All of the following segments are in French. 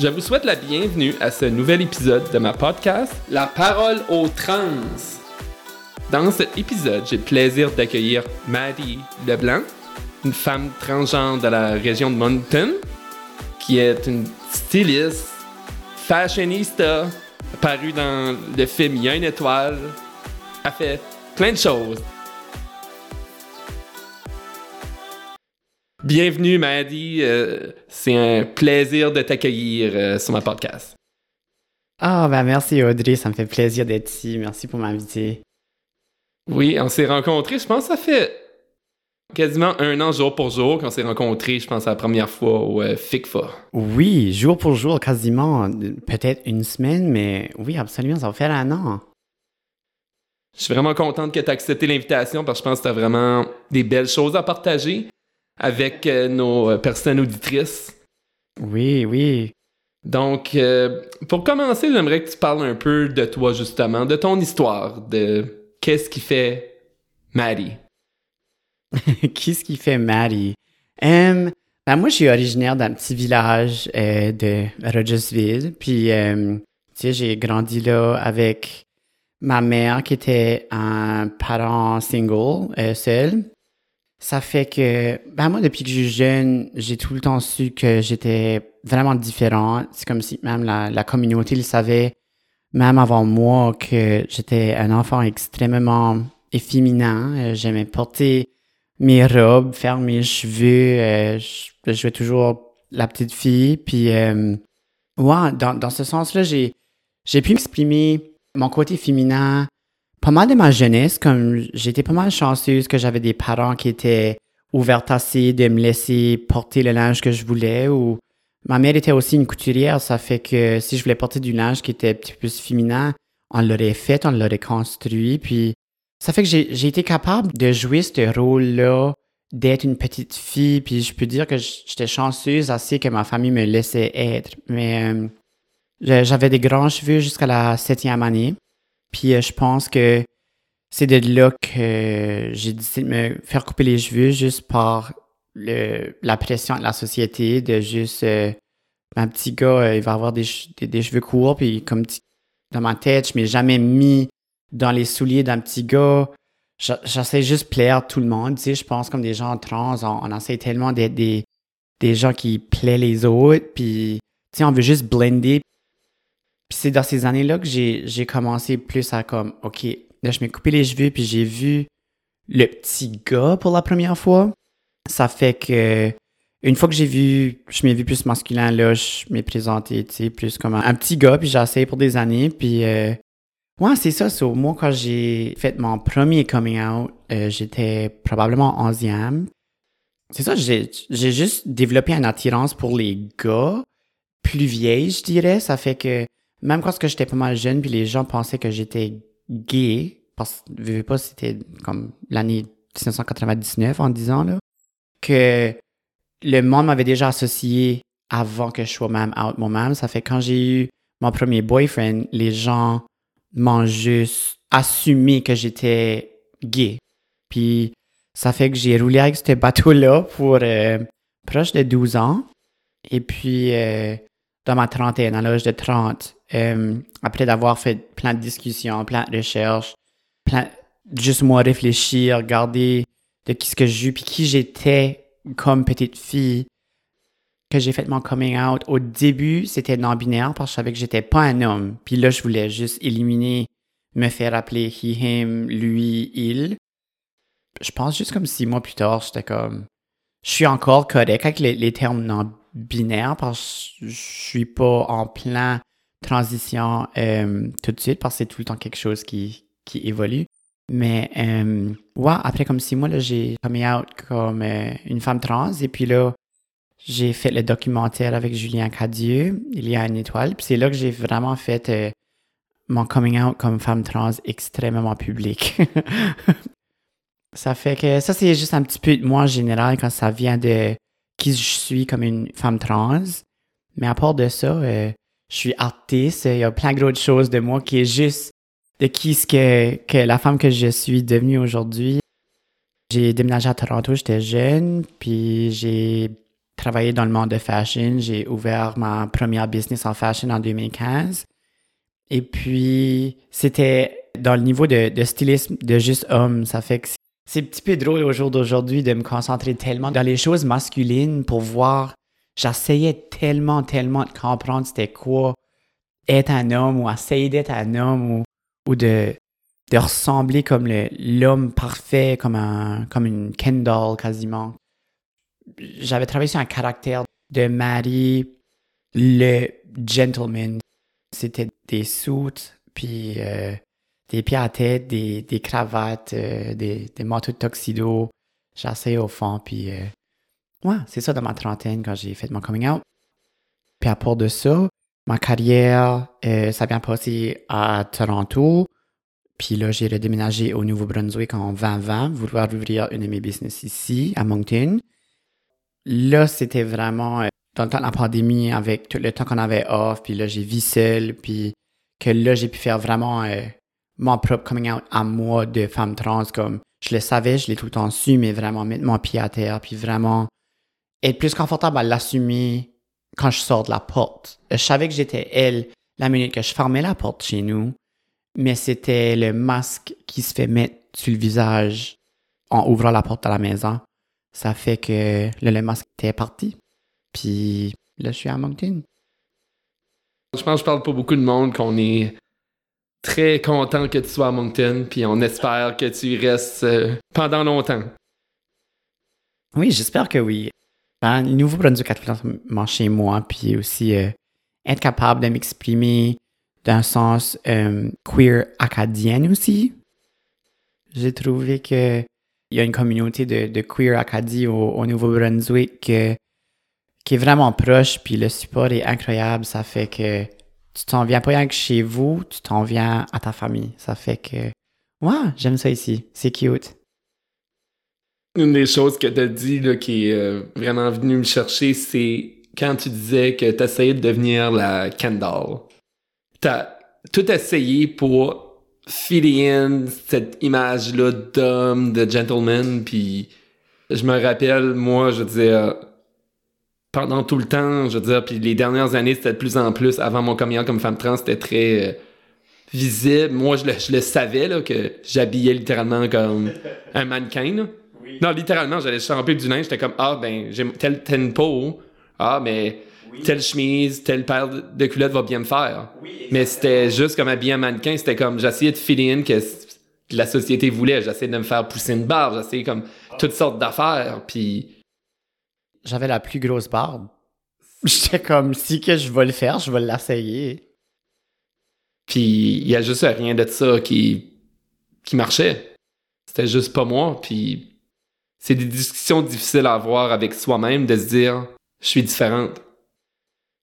Je vous souhaite la bienvenue à ce nouvel épisode de ma podcast La parole aux trans. Dans cet épisode, j'ai le plaisir d'accueillir Maddie Leblanc, une femme transgenre de la région de Moncton, qui est une styliste, fashionista, apparue dans le film Il y a une étoile, a fait plein de choses. Bienvenue, Maddie. Euh, c'est un plaisir de t'accueillir euh, sur ma podcast. Ah, ben merci Audrey, ça me fait plaisir d'être ici. Merci pour m'inviter. Oui, on s'est rencontrés, je pense que ça fait quasiment un an jour pour jour qu'on s'est rencontrés, je pense, la première fois au euh, FICFA. Oui, jour pour jour, quasiment. Peut-être une semaine, mais oui, absolument, ça va faire un an. Je suis vraiment contente que tu aies accepté l'invitation parce que je pense que tu as vraiment des belles choses à partager avec euh, nos euh, personnes auditrices. Oui, oui. Donc, euh, pour commencer, j'aimerais que tu parles un peu de toi, justement, de ton histoire, de qu'est-ce qui fait Maddie. qu'est-ce qui fait Maddie? ben moi, je suis originaire d'un petit village de Rogersville. Puis, tu sais, j'ai grandi là avec ma mère qui était un parent single, seul. Ça fait que, ben moi, depuis que je suis jeune, j'ai tout le temps su que j'étais vraiment différent. C'est comme si même la, communauté le savait, même avant moi, que j'étais un enfant extrêmement efféminan. Euh, j'aimais porter mes robes, faire mes cheveux. Euh, je, jouais toujours la petite fille. Puis, euh, ouais, dans, dans ce sens-là, j'ai, j'ai pu m'exprimer mon côté féminin pas mal de ma jeunesse, comme j'étais pas mal chanceuse que j'avais des parents qui étaient ouverts assez de me laisser porter le linge que je voulais ou ma mère était aussi une couturière, ça fait que si je voulais porter du linge qui était un petit peu plus féminin, on l'aurait fait, on l'aurait construit, puis ça fait que j'ai été capable de jouer ce rôle-là, d'être une petite fille, puis je peux dire que j'étais chanceuse assez que ma famille me laissait être. Mais euh, j'avais des grands cheveux jusqu'à la septième année. Puis euh, je pense que c'est de là que j'ai décidé de me faire couper les cheveux juste par le, la pression de la société, de juste euh, un petit gars, euh, il va avoir des, des, cheveux courts, puis comme dans ma tête, je m'ai jamais mis dans les souliers d'un petit gars. J'essaie juste plaire tout le monde, tu sais, je pense comme des gens trans, on, essaie tellement d'être des, des gens qui plaisent les autres, puis tu sais, on veut juste blender, puis c'est dans ces années-là que j'ai commencé plus à comme, OK, là, je m'ai coupé les cheveux, puis j'ai vu le petit gars pour la première fois. Ça fait que, une fois que j'ai vu, je m'ai vu plus masculin, là, je m'ai présenté, tu sais, plus comme un, petit gars, puis j'ai essayé pour des années, puis... Euh, ouais, c'est ça. So, moi, quand j'ai fait mon premier coming out, euh, j'étais probablement onzième. C'est ça, j'ai juste développé une attirance pour les gars plus vieilles, je dirais. Ça fait que même quand j'étais pas mal jeune, puis les gens pensaient que j'étais gay, parce que je pas, c'était comme l'année 1999 en disant là, que le monde m'avait déjà associé avant que je sois même out moi-même. Ça fait quand j'ai eu mon premier boyfriend, les gens m'ont juste assumé que j'étais gay. Puis ça fait que j'ai roulé avec ce bateau-là pour euh, proche de 12 ans. Et puis, euh, dans ma trentaine, à l'âge de 30, euh, après d'avoir fait plein de discussions, plein de recherches, plein, juste moi réfléchir, regarder de qui ce que j'ai puis qui j'étais comme petite fille, que j'ai fait mon coming out. Au début, c'était non-binaire parce que je savais que j'étais pas un homme. Puis là, je voulais juste éliminer, me faire appeler he, him, lui, il. Je pense juste comme six mois plus tard, j'étais comme, je suis encore correct avec les, les termes non binaire parce que je suis pas en plein transition euh, tout de suite parce que c'est tout le temps quelque chose qui, qui évolue. Mais euh, ouais, après comme six mois, j'ai coming out comme euh, une femme trans et puis là, j'ai fait le documentaire avec Julien Cadieux, Il y a une étoile. Puis c'est là que j'ai vraiment fait euh, mon coming out comme femme trans extrêmement public. ça fait que ça, c'est juste un petit peu de moi en général quand ça vient de qui je suis comme une femme trans. Mais à part de ça, euh, je suis artiste. Il y a plein d'autres choses de moi qui est juste de qui ce que, que la femme que je suis devenue aujourd'hui. J'ai déménagé à Toronto, j'étais jeune, puis j'ai travaillé dans le monde de fashion. J'ai ouvert ma première business en fashion en 2015. Et puis, c'était dans le niveau de, de stylisme de juste homme. Ça fait que c'est un petit peu drôle au jour d'aujourd'hui de me concentrer tellement dans les choses masculines pour voir. J'essayais tellement, tellement de comprendre c'était quoi être un homme ou essayer d'être un homme ou, ou de, de ressembler comme l'homme parfait, comme, un, comme une Kendall quasiment. J'avais travaillé sur un caractère de Marie, le gentleman. C'était des suits, puis euh, des pieds à tête, des, des cravates, euh, des, des manteaux de tuxedo. J'essayais au fond, puis euh, ouais, c'est ça dans ma trentaine quand j'ai fait mon coming out. Puis à part de ça, ma carrière, ça a bien passé à Toronto. Puis là, j'ai redéménagé au Nouveau-Brunswick en 2020, vouloir ouvrir une de mes business ici, à Moncton. Là, c'était vraiment euh, dans le temps de la pandémie, avec tout le temps qu'on avait off, puis là, j'ai vu seul, puis que là, j'ai pu faire vraiment euh, mon propre coming out à moi de femme trans, comme je le savais, je l'ai tout le temps su, mais vraiment mettre mon pied à terre, puis vraiment être plus confortable à l'assumer quand je sors de la porte. Je savais que j'étais elle la minute que je fermais la porte chez nous, mais c'était le masque qui se fait mettre sur le visage en ouvrant la porte de la maison. Ça fait que le masque était parti. Puis là, je suis à Moncton. Je pense que je parle pas beaucoup de monde qu'on est très content que tu sois à Moncton, puis on espère que tu y restes euh, pendant longtemps. Oui, j'espère que oui. Ben, le Nouveau-Brunswick a chez moi, puis aussi euh, être capable de m'exprimer d'un sens euh, queer acadien aussi. J'ai trouvé que il y a une communauté de, queer acadie au, Nouveau-Brunswick qui est vraiment proche, puis le support est incroyable. Ça fait que tu t'en viens pas rien que chez vous, tu t'en viens à ta famille. Ça fait que, ouais, j'aime ça ici. C'est cute. Une des choses que tu as dit qui est euh, vraiment venu me chercher, c'est quand tu disais que tu essayais de devenir la Kendall t'as tout essayé pour filer in cette image-là d'homme, de gentleman, puis je me rappelle, moi, je veux dire, pendant tout le temps, je veux dire, puis les dernières années, c'était de plus en plus, avant mon coming comme femme trans, c'était très euh, visible. Moi, je le, je le savais, là, que j'habillais littéralement comme un mannequin, Non, littéralement, j'allais champer du linge, j'étais comme, ah, ben, j'ai telle, telle peau, ah, mais telle chemise, telle paire de culottes va bien me faire. mais c'était juste comme habiller un mannequin, c'était comme j'essayais de filer in que la société voulait, j'essayais de me faire pousser une barbe, j'essayais comme toutes sortes d'affaires, puis j'avais la plus grosse barbe. J'étais comme si que je vais le faire, je vais l'essayer. Puis il y a juste rien de ça qui qui marchait. C'était juste pas moi, puis c'est des discussions difficiles à avoir avec soi-même de se dire je suis différente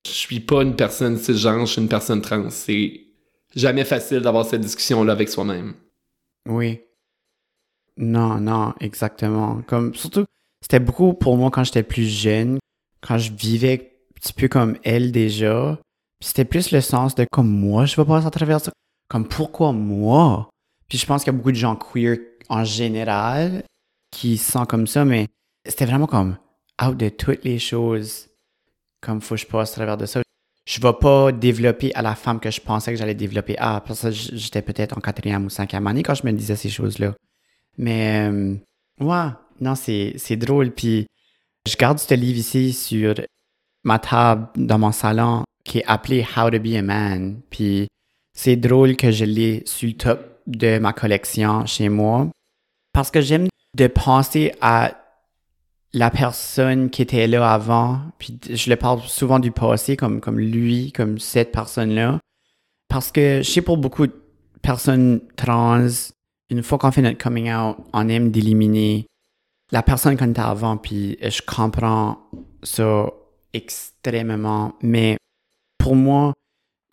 je suis pas une personne cisgenre, je suis une personne trans. C'est jamais facile d'avoir cette discussion-là avec soi-même. Oui. Non, non, exactement. Comme, surtout, c'était beaucoup pour moi quand j'étais plus jeune, quand je vivais un petit peu comme elle déjà. C'était plus le sens de comme moi, je vais passer à travers ça. Comme pourquoi moi? Puis je pense qu'il y a beaucoup de gens queer en général qui se sentent comme ça, mais c'était vraiment comme out de toutes les choses comme faut je passe à travers de ça. Je vais pas développer à la femme que je pensais que j'allais développer Ah, Parce que j'étais peut-être en quatrième ou cinquième année quand je me disais ces choses-là. Mais, euh, ouais, non, c'est, drôle. Puis, je garde ce livre ici sur ma table dans mon salon qui est appelé How to be a Man. Puis, c'est drôle que je l'ai sur le top de ma collection chez moi parce que j'aime de penser à la personne qui était là avant, puis je le parle souvent du passé comme, comme lui, comme cette personne-là, parce que je sais pour beaucoup de personnes trans, une fois qu'on fait notre coming out, on aime d'éliminer la personne qu'on était avant, puis je comprends ça extrêmement, mais pour moi,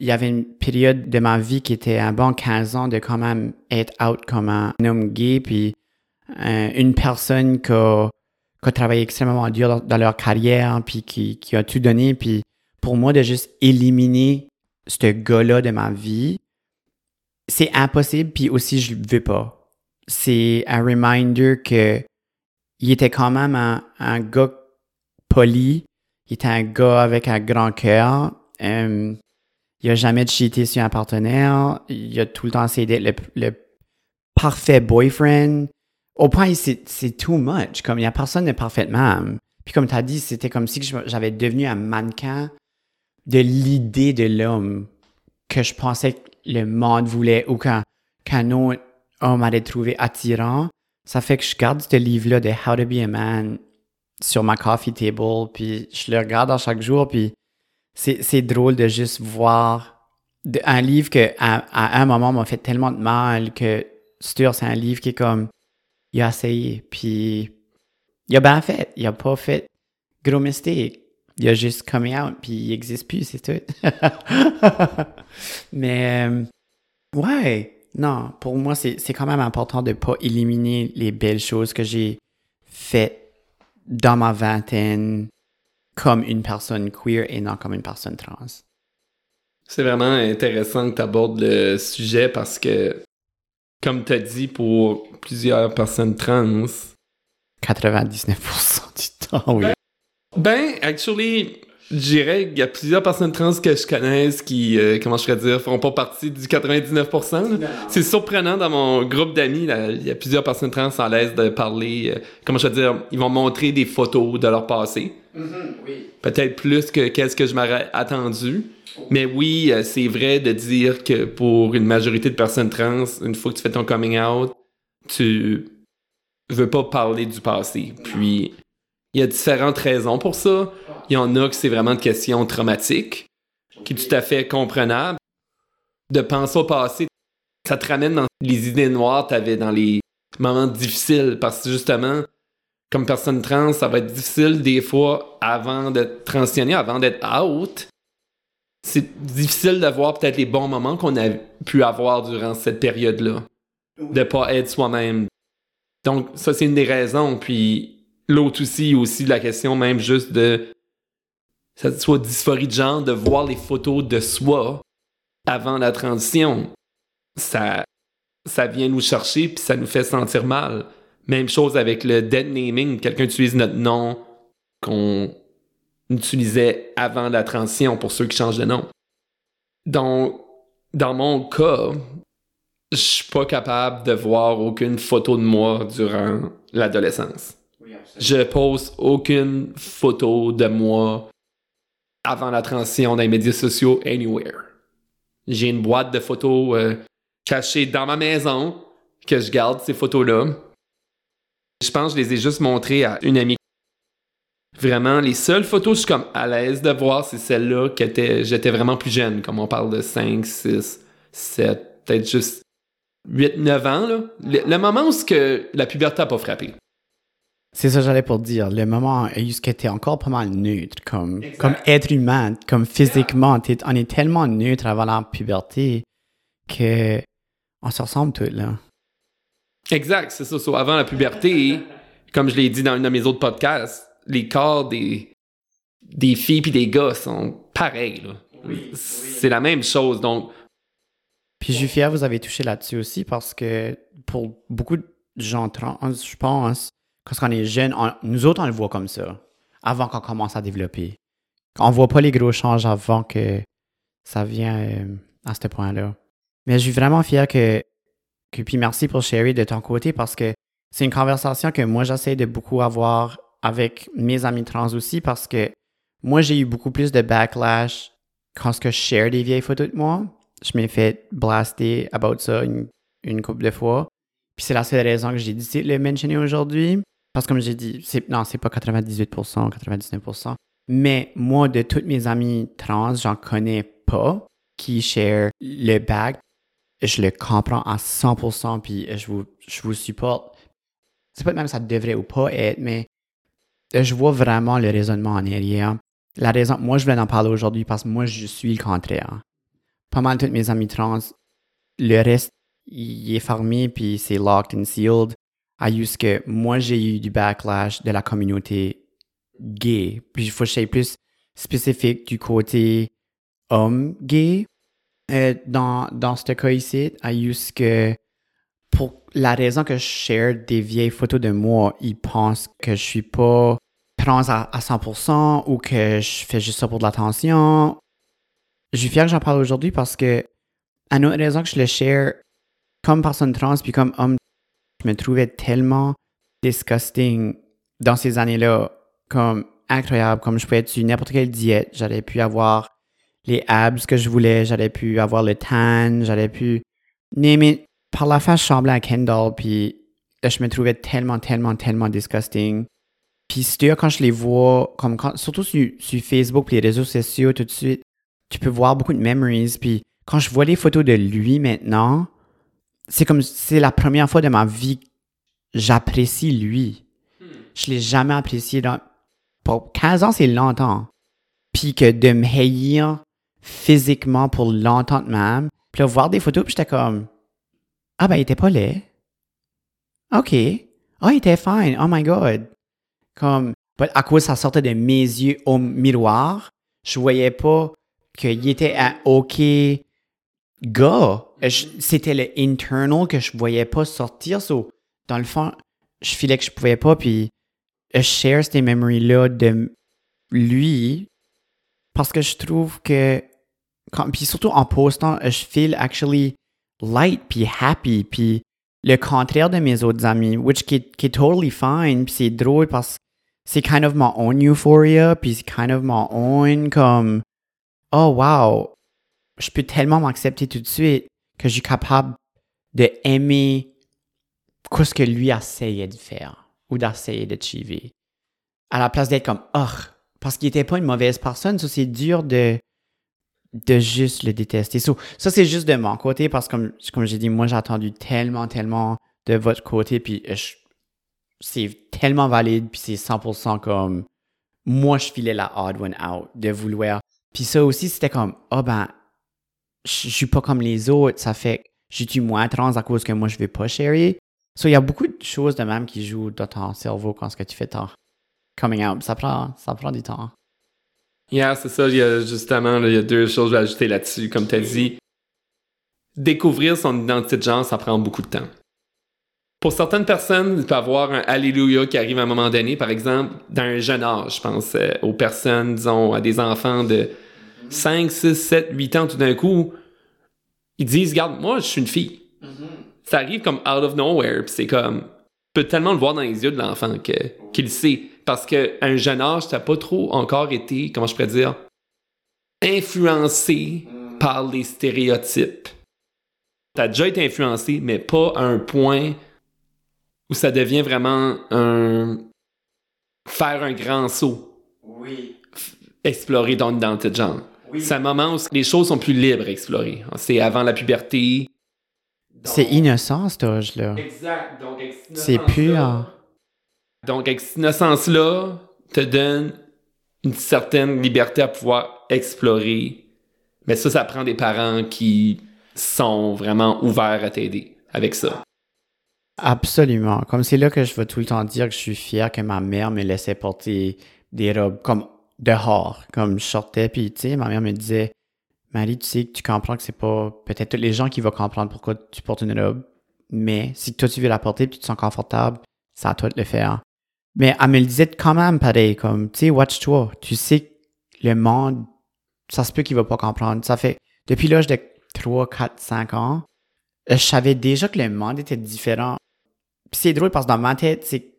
il y avait une période de ma vie qui était bon 15 ans de quand même être out comme un homme gay, puis euh, une personne qui ont travaillé extrêmement dur dans, leur carrière, puis qui, a tout donné. Puis pour moi, de juste éliminer ce gars-là de ma vie, c'est impossible, puis aussi je le veux pas. C'est un reminder que il était quand même un, un gars poli, il était un gars avec un grand cœur. Euh, il a jamais cheaté sur un partenaire. Il a tout le temps essayé d'être le, parfait boyfriend. Au point, c'est, too much. Comme il n'y a personne de parfaitement. Puis comme tu as dit, c'était comme si j'avais devenu un mannequin de l'idée de l'homme que je pensais que le monde voulait ou qu'un, autre homme allait trouver attirant. Ça fait que je garde ce livre-là de How to Be a Man sur ma coffee table, puis je le regarde à chaque jour, puis c'est drôle de juste voir un livre que à, un moment m'a fait tellement de mal que c'est un livre qui est comme il a essayé, puis il a bien fait, il a pas fait gros mistake. Il a juste coming out, puis il n'existe plus, c'est tout. Mais, euh, ouais, non, pour moi, c'est quand même important de ne pas éliminer les belles choses que j'ai faites dans ma vingtaine comme une personne queer et non comme une personne trans. C'est vraiment intéressant que tu abordes le sujet parce que, comme tu as dit, pour plusieurs personnes trans, 99% du temps, oui. Ben, actually, dirais qu'il y a plusieurs personnes trans que je connaisse qui, euh, comment je pourrais dire, font pas partie du 99%. C'est surprenant dans mon groupe d'amis, il y a plusieurs personnes trans à l'aise de parler, euh, comment je pourrais dire, ils vont montrer des photos de leur passé. Mm-hmm, Peut-être plus que qu'est-ce que je m'aurais attendu. Mais oui, euh, c'est vrai de dire que pour une majorité de personnes trans, une fois que tu fais ton coming out, tu veux pas parler du passé. Puis, il y a différentes raisons pour ça. Il y en a que c'est vraiment une question traumatique, qui est tout à fait comprenable. De penser au passé, ça te ramène dans les idées noires que tu avais dans les moments difficiles, parce que justement, comme personne trans, ça va être difficile des fois avant de transitionner, avant d'être out. C'est difficile de voir peut-être les bons moments qu'on a pu avoir durant cette période-là. De pas être soi-même. Donc, ça, c'est une des raisons. Puis, l'autre aussi, aussi la question même juste de ça soit dysphorie de genre, de voir les photos de soi avant la transition. Ça, ça vient nous chercher puis ça nous fait sentir mal. Même chose avec le dead naming. Quelqu'un utilise notre nom qu'on utilisait avant la transition pour ceux qui changent de nom. Donc, dans mon cas, je suis pas capable de voir aucune photo de moi durant l'adolescence je pose aucune photo de moi avant la transition dans les médias sociaux anywhere. J'ai une boîte de photos euh, cachée dans ma maison que je garde ces photos-là. Je pense que je les ai juste montrées à une amie. Vraiment, les seules photos que je suis comme à l'aise de voir, c'est celles-là que j'étais vraiment plus jeune, comme on parle de 5, 6, 7, peut-être juste 8, 9 ans. Là. Le, moment où que la puberté n'a pas frappé. C'est ça que j'allais pour dire. Le moment où tu es encore pas mal neutre, comme, comme être humain, comme physiquement. on est tellement neutre avant la puberté que on se ressemble tous, là. Exact, c'est ça. avant la puberté, comme je l'ai dit dans un de mes autres podcasts, les corps des, des filles et des gars sont pareils, c'est la même chose, donc... Puis fier vous avez touché là-dessus aussi parce que pour beaucoup de gens trans, je pense, quand on est jeune, nous autres, on le voit comme ça, avant qu'on commence à développer. On voit pas les gros changes avant que ça vient euh, à ce point-là. Mais je suis vraiment fier que, que, puis merci pour Sherry de ton côté parce que c'est une conversation que moi j'essaie de beaucoup avoir avec mes amis trans aussi parce que moi j'ai eu beaucoup plus de backlash quand je share des vieilles photos de moi. Je m'ai fait blaster about ça une, une couple de fois. Puis c'est la seule raison que j'ai décidé de le mentionner aujourd'hui. Parce que comme j'ai dit, c'est, non, c'est pas 98%, 99%. Mais moi, de toutes mes amis trans, j'en connais pas qui share le bag. Je le comprends à 100%, puis je vous, je vous supporte. C'est pas même ça devrait ou pas être, mais je vois vraiment le raisonnement en arrière. La raison, moi, je voulais en parler aujourd'hui parce que moi, je suis le contraire. Pas mal de toutes mes amis trans, le reste, il est fermé, puis c'est locked and sealed à juste que moi, j'ai eu du backlash de la communauté gay. Puis il faut que je sois plus spécifique du côté homme gay euh, dans, dans ce cas ici. À juste que pour la raison que je share des vieilles photos de moi, ils pensent que je suis pas trans à, 100% ou que je fais juste ça pour de l'attention. Je suis fier que j'en parle aujourd'hui parce que, à une autre raison que je le share, comme personne trans, puis comme homme, je me trouvais tellement disgusting dans ces années-là, comme incroyable, comme je pouvais être sur n'importe quelle diète, j'aurais pu avoir les abs que je voulais, j'aurais pu avoir le tan, j'aurais pu mais Par la fin, je semblais à Kendall, puis je me trouvais tellement, tellement, tellement disgusting. Puis c'est quand je les vois, comme surtout sur, sur Facebook, les réseaux sociaux, tout de suite, tu peux voir beaucoup de memories. Puis quand je vois les photos de lui maintenant, c'est comme c'est la première fois de ma vie j'apprécie lui. Je l'ai jamais apprécié. Pour 15 ans, c'est longtemps. Puis que de me haïr physiquement pour longtemps de même. Puis voir des photos, puis j'étais comme Ah ben, il était pas laid. OK. Ah, il était fine. Oh my God. Comme, à cause ça sortait de mes yeux au miroir, je voyais pas qu'il était un OK gars. C'était le internal que je voyais pas sortir. So, dans le fond, je filais que je pouvais pas, puis je share ces memories-là de lui parce que je trouve que puis surtout en postant, je feel actually light puis happy puis le contraire de mes autres amis, which qui, qui est totally fine puis c'est drôle parce que c'est kind of my own euphoria puis c'est kind of my own comme oh wow je peux tellement m'accepter tout de suite que je suis capable de aimer ce que lui essayait de faire ou d'essayer d'achiver à la place d'être comme oh parce qu'il était pas une mauvaise personne ça c'est dur de de juste le détester. ça, c'est juste de mon côté parce que, comme, comme j'ai dit, moi, j'ai attendu tellement, tellement de votre côté, puis c'est tellement valide, puis c'est 100% comme moi, je filais la odd one out de vouloir. Puis ça aussi, c'était comme, oh ben, je suis pas comme les autres, ça fait je suis moins trans à cause que moi, je vais pas chérir. So, il y a beaucoup de choses de même qui jouent dans ton cerveau quand ce que tu fais ton coming out. Ça prend, ça prend du temps. Yeah, c'est ça. Il y a justement, il y a deux choses à ajouter là-dessus. Comme tu as dit, découvrir son identité de genre, ça prend beaucoup de temps. Pour certaines personnes, il peut avoir un Alléluia qui arrive à un moment donné, par exemple, dans un jeune âge. Je pense euh, aux personnes, disons, à des enfants de 5, 6, 7, 8 ans, tout d'un coup, ils disent, regarde, moi, je suis une fille. Mm-hmm. Ça arrive comme out of nowhere, puis c'est comme, tu peux tellement le voir dans les yeux de l'enfant qu'il sait parce qu'à un jeune âge, t'as pas trop encore été, comment je pourrais dire, influencé par les stéréotypes. T'as déjà été influencé, mais pas à un point où ça devient vraiment un faire un grand saut. Oui. Explorer ton identité de genre. Oui. C'est un moment où les choses sont plus libres à explorer. C'est avant la puberté. C'est innocent, cet âge-là. Exact. Donc, c'est pur. Donc, avec cette innocence-là, te donne une certaine liberté à pouvoir explorer. Mais ça, ça prend des parents qui sont vraiment ouverts à t'aider avec ça. Absolument. Comme c'est là que je veux tout le temps dire que je suis fier que ma mère me laissait porter des robes comme dehors, comme je sortais, puis tu sais, ma mère me disait, Marie, tu sais que tu comprends que c'est pas peut-être tous les gens qui vont comprendre pourquoi tu portes une robe, mais si toi tu veux la porter puis tu te sens confortable, c'est à toi de le faire. Mais elle me le disait quand même pareil, comme, tu sais, watch-toi. Tu sais que le monde, ça se peut qu'il va pas comprendre. Ça fait, depuis l'âge de 3, 4, 5 ans, je savais déjà que le monde était différent. Puis c'est drôle parce que dans ma tête, c'est,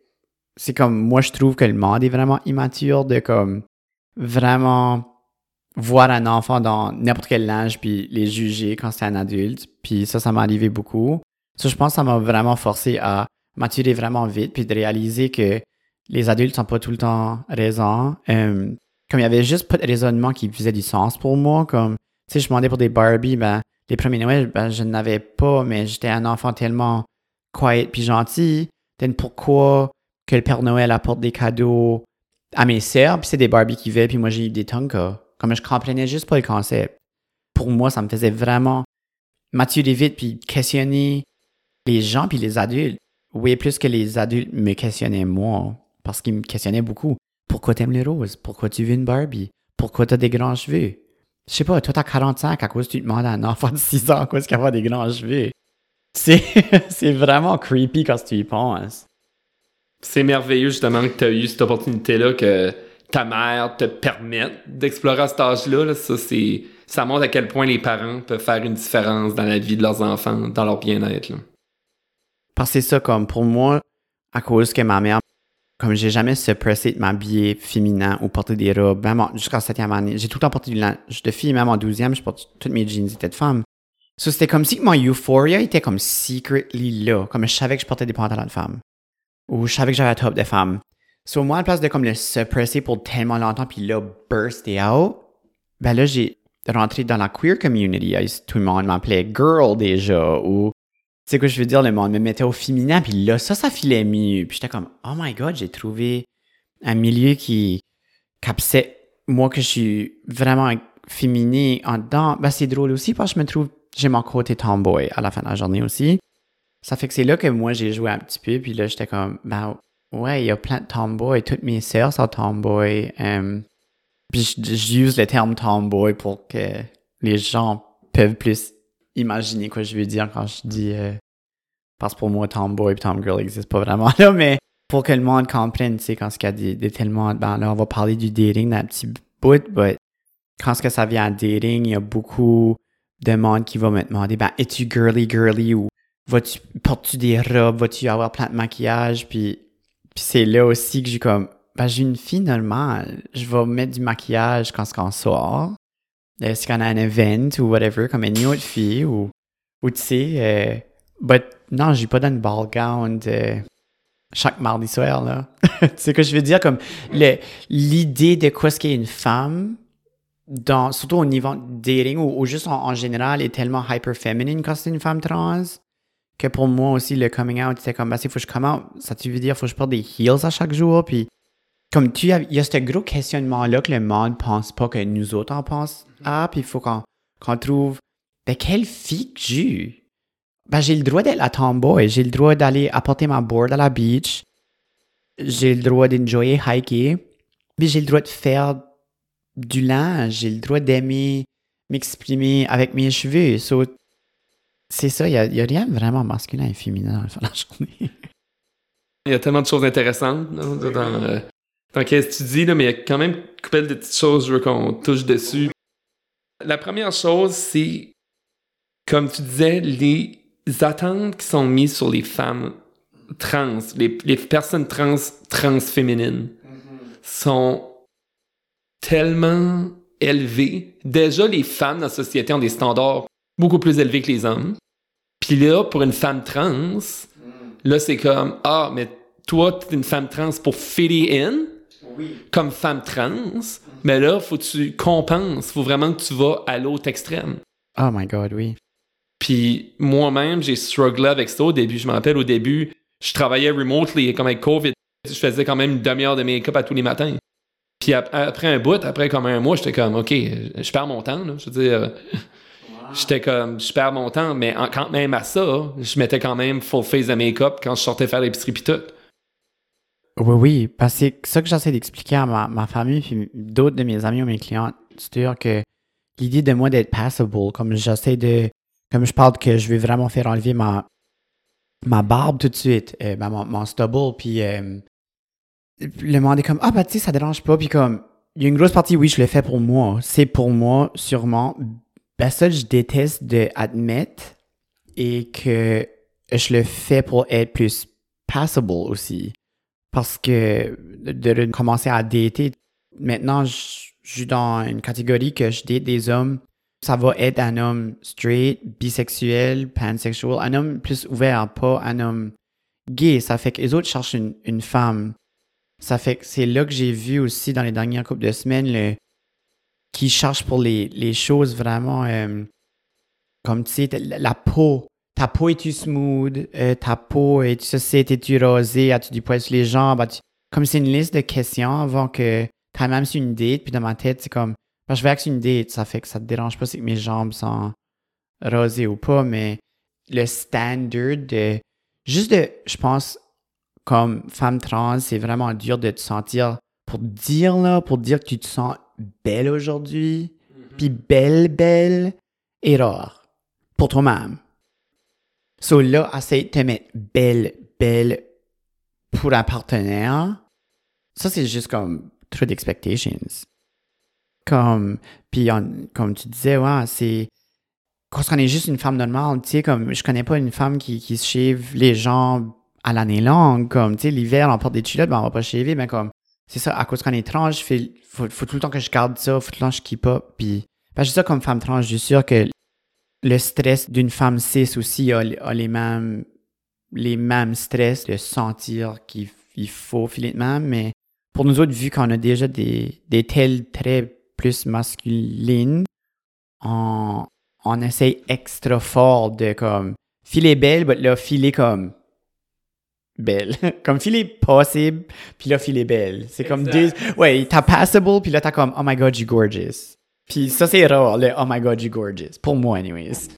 c'est comme, moi, je trouve que le monde est vraiment immature de comme, vraiment voir un enfant dans n'importe quel âge puis les juger quand c'est un adulte. Puis ça, ça m'est arrivé beaucoup. Ça, je pense que ça m'a vraiment forcé à maturer vraiment vite puis de réaliser que les adultes sont pas tout le temps raison. Euh, comme il y avait juste pas de raisonnement qui faisait du sens pour moi, comme, tu sais, je demandais pour des Barbie, ben, les premiers Noël, ben, je n'avais pas, mais j'étais un enfant tellement quiet puis gentil. Then pourquoi que le Père Noël apporte des cadeaux à mes sœurs, puis c'est des Barbie qui veulent, puis moi j'ai eu des Tonka. Comme je comprenais juste pas le concept. Pour moi, ça me faisait vraiment maturer vite puis questionner les gens puis les adultes. Oui, plus que les adultes me questionnaient moi parce qu'il me questionnait beaucoup. Pourquoi t'aimes les roses? Pourquoi tu veux une Barbie? Pourquoi t'as des grands cheveux? Je sais pas, toi t'as 45, à cause tu demandes à un enfant de 6 ans à cause qu'il a des grands cheveux. C'est vraiment creepy quand tu y penses. C'est merveilleux justement que tu as eu cette opportunité-là que ta mère te permette d'explorer à cet âge-là. Ça, c'est, ça montre à quel point les parents peuvent faire une différence dans la vie de leurs enfants, dans leur bien-être. Parce que c'est ça, comme pour moi, à cause que ma mère, comme j'ai jamais suppressé de m'habiller féminin ou porter des robes, même jusqu'à septième année, j'ai tout le temps porté du linge de fille, même en douzième, je porte toutes mes jeans étaient de femme. So, c'était comme si mon euphoria était comme secretly là, comme je savais que je portais des pantalons de femme. Ou je savais que j'avais un top de femme. So, moi, à la place de comme le suppresser pour tellement longtemps, puis là, burst out, ben là, j'ai rentré dans la queer community. Tout le monde m'appelait girl déjà, ou tu sais quoi je veux dire, le monde me mettait au féminin, puis là, ça, ça filait mieux. Puis j'étais comme, oh my god, j'ai trouvé un milieu qui capsait moi que je suis vraiment féminin en dedans. Ben, c'est drôle aussi parce que je me trouve, j'ai mon côté tomboy à la fin de la journée aussi. Ça fait que c'est là que moi, j'ai joué un petit peu, puis là, j'étais comme, ben, ouais, il y a plein de tomboys, toutes mes sœurs sont tomboys. Euh, puis j'use le terme tomboy pour que les gens peuvent plus imaginer quoi je veux dire quand je dis euh, parce que pour moi tomboy et tomgirl n'existe pas vraiment là mais pour que le monde comprenne tu sais quand il y a des, tellement ben là on va parler du dating d'un petit bout mais quand ce que ça vient à dating il y a beaucoup de monde qui va me demander ben es-tu girly girly ou vas-tu portes-tu des robes? Vas-tu avoir plein de maquillage? Puis puis c'est là aussi que j'ai comme ben j'ai une fille normale. Je vais mettre du maquillage quand ce qu'on sort. Est-ce qu'on a un event ou whatever, comme une autre fille ou, ou tu sais, euh, but non, j'ai pas dans une ball gown chaque mardi soir, là. tu sais que je veux dire, comme l'idée de quoi ce qu'est une femme, dans, surtout au niveau dating ou, juste en, général, est tellement hyper féminine quand c'est une femme trans que pour moi aussi, le coming out, c'était comme, bah, faut que je come out. Ça, tu veux dire, faut que je porte des heels à chaque jour, puis comme tu il y a ce gros questionnement-là que le monde pense pas que nous autres en pensons. Ah, puis il faut qu'on trouve, ben, quelle fille que j'ai Ben, j'ai le droit d'être la tomboy, j'ai le droit d'aller apporter ma board à la beach, j'ai le droit d'enjoyer hiker, puis j'ai le droit de faire du linge, j'ai le droit d'aimer m'exprimer avec mes cheveux. C'est ça, il n'y a, rien vraiment masculin et féminin dans la journée. Il y a tellement de choses intéressantes dans, euh, donc, qu'est-ce que tu dis, là, mais il y a quand même une couple de petites choses, je veux qu'on touche dessus. La première chose, c'est, comme tu disais, les attentes qui sont mises sur les femmes trans, les, personnes trans, transféminines, sont tellement élevées. Déjà, les femmes dans la société ont des standards beaucoup plus élevés que les hommes. Puis là, pour une femme trans, là, c'est comme, ah, mais toi, t'es une femme trans pour fit in, comme femme trans, mais là, faut que tu compenses. Faut vraiment que tu vas à l'autre extrême. Oh my God, oui. Puis moi-même, j'ai strugglé avec ça au début. Je me rappelle au début, je travaillais remotely, comme avec COVID. Je faisais quand même une demi-heure de make-up à tous les matins. Puis après un bout, après comme un mois, j'étais comme, OK, je perds mon temps. Là. Je veux dire, j'étais comme, je perds mon temps. Mais quand même à ça, je mettais quand même full face de make-up quand je sortais faire l'épicerie pis tout. Oui, oui, parce que ça que j'essaie d'expliquer à ma, ma famille puis d'autres de mes amis ou mes clients, c'est que l'idée de moi d'être passable, comme j'essaie de, comme je parle que je vais vraiment faire enlever ma, ma barbe tout de suite, euh, ben, mon, stubble, puis euh, le monde est comme, ah, bah, tu sais, ça dérange pas, puis comme, il y a une grosse partie, oui, je le fais pour moi, c'est pour moi, sûrement. Ben, ça, je déteste d'admettre et que je le fais pour être plus passable aussi. Parce que de, commencer à dater, maintenant, je, suis dans une catégorie que je date des hommes. Ça va être un homme straight, bisexuel, pansexual, un homme plus ouvert, pas un homme gay. Ça fait que les autres cherchent une, femme. Ça fait que c'est là que j'ai vu aussi dans les dernières couples de semaines le, qui cherchent pour les, les choses vraiment euh, comme tu sais, la peau. Ta peau est-tu smooth, euh, ta peau est-tu ceci, es-tu rosé, as-tu du poil sur les jambes, comme c'est une liste de questions avant que tu même sur une date, puis dans ma tête, c'est comme, ben, je vais avec une date, ça fait que ça te dérange pas si mes jambes sont rosées ou pas, mais le standard de, juste de, je pense, comme femme trans, c'est vraiment dur de te sentir, pour dire là, pour dire que tu te sens belle aujourd'hui, mm-hmm. puis belle, belle, et rare, pour toi-même. So là, essaye de te mettre belle, belle pour un partenaire, ça, c'est juste comme trop d'expectations. Comme, puis comme tu disais, ouais, c'est, quand on est juste une femme normale, tu sais, comme, je connais pas une femme qui, qui se shave les jambes à l'année longue, comme, tu sais, l'hiver, on porte des culottes, ben, on va pas shaver, mais comme, c'est ça, à cause qu'on est trans, fais, faut, tout le temps que je garde ça, faut tout le temps que je keep up, puis, ben, je ça, comme femme trans, je suis sûr que le stress d'une femme cis aussi a, les mêmes, les mêmes stress de sentir qu'il faut même, mais pour nous autres, vu qu'on a déjà des, des tels traits plus masculines, on, on essaye extra fort de comme filer belle, mais là, filer comme belle. comme filer possible, puis là, filer belle. C'est comme deux. Ouais, t'as passable, puis là, t'as comme oh my god, you gorgeous. Puis ça, c'est rare, le oh my god, you gorgeous. Pour moi, anyways.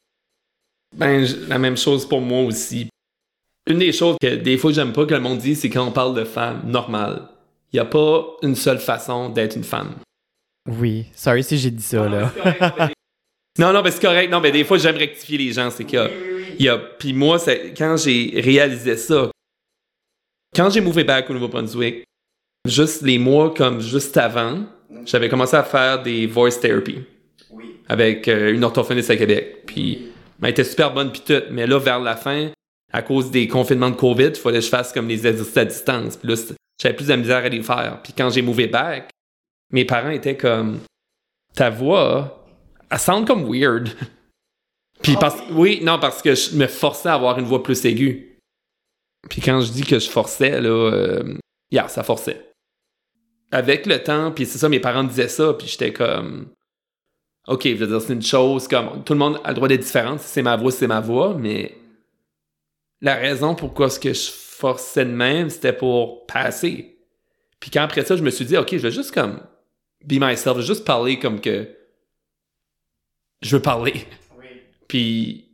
Ben, la même chose pour moi aussi. Une des choses que des fois j'aime pas que le monde dise, c'est quand on parle de femme normale. Il n'y a pas une seule façon d'être une femme. Oui, sorry si j'ai dit ça, là. non, non, mais c'est correct. Non, mais des fois, j'aime rectifier les gens. C'est que. Il y a, puis moi, quand j'ai réalisé ça, quand j'ai mouvé back au Nouveau-Brunswick, juste les mois comme juste avant, j'avais commencé à faire des voice therapy avec euh, une orthophoniste à Québec. Puis elle était super bonne puis tout, mais là vers la fin, à cause des confinements de Covid, il fallait que je fasse comme les exercices à distance. Puis là, j'avais plus de misère à les faire. Puis quand j'ai mouvé back, mes parents étaient comme ta voix, elle sonne comme weird. Puis ah parce oui, non parce que je me forçais à avoir une voix plus aiguë. Puis quand je dis que je forçais là, euh, yeah, ça forçait. Avec le temps, puis c'est ça, mes parents disaient ça, puis j'étais comme OK, je veux dire, c'est une chose comme tout le monde a le droit d'être différent. Si c'est ma voix, c'est ma voix, mais la raison pourquoi ce que je forçais de même, c'était pour passer. Puis quand après ça, je me suis dit, OK, je vais juste comme be myself, je vais juste parler comme que je veux parler. Puis